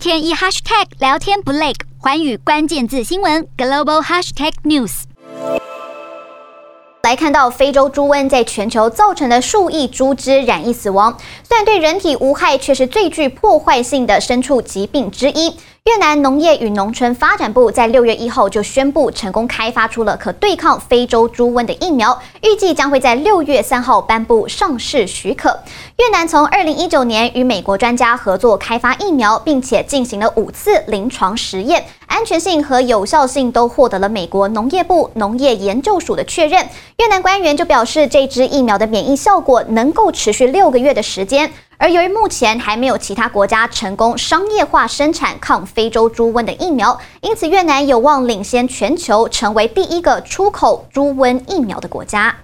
天一 hashtag 聊天不累，环宇关键字新闻 global hashtag news。来看到非洲猪瘟在全球造成的数亿猪只染疫死亡，虽然对人体无害，却是最具破坏性的牲畜疾病之一。越南农业与农村发展部在六月一号就宣布成功开发出了可对抗非洲猪瘟的疫苗，预计将会在六月三号颁布上市许可。越南从二零一九年与美国专家合作开发疫苗，并且进行了五次临床实验，安全性和有效性都获得了美国农业部农业研究署的确认。越南官员就表示，这支疫苗的免疫效果能够持续六个月的时间。而由于目前还没有其他国家成功商业化生产抗非洲猪瘟的疫苗，因此越南有望领先全球，成为第一个出口猪瘟疫苗的国家。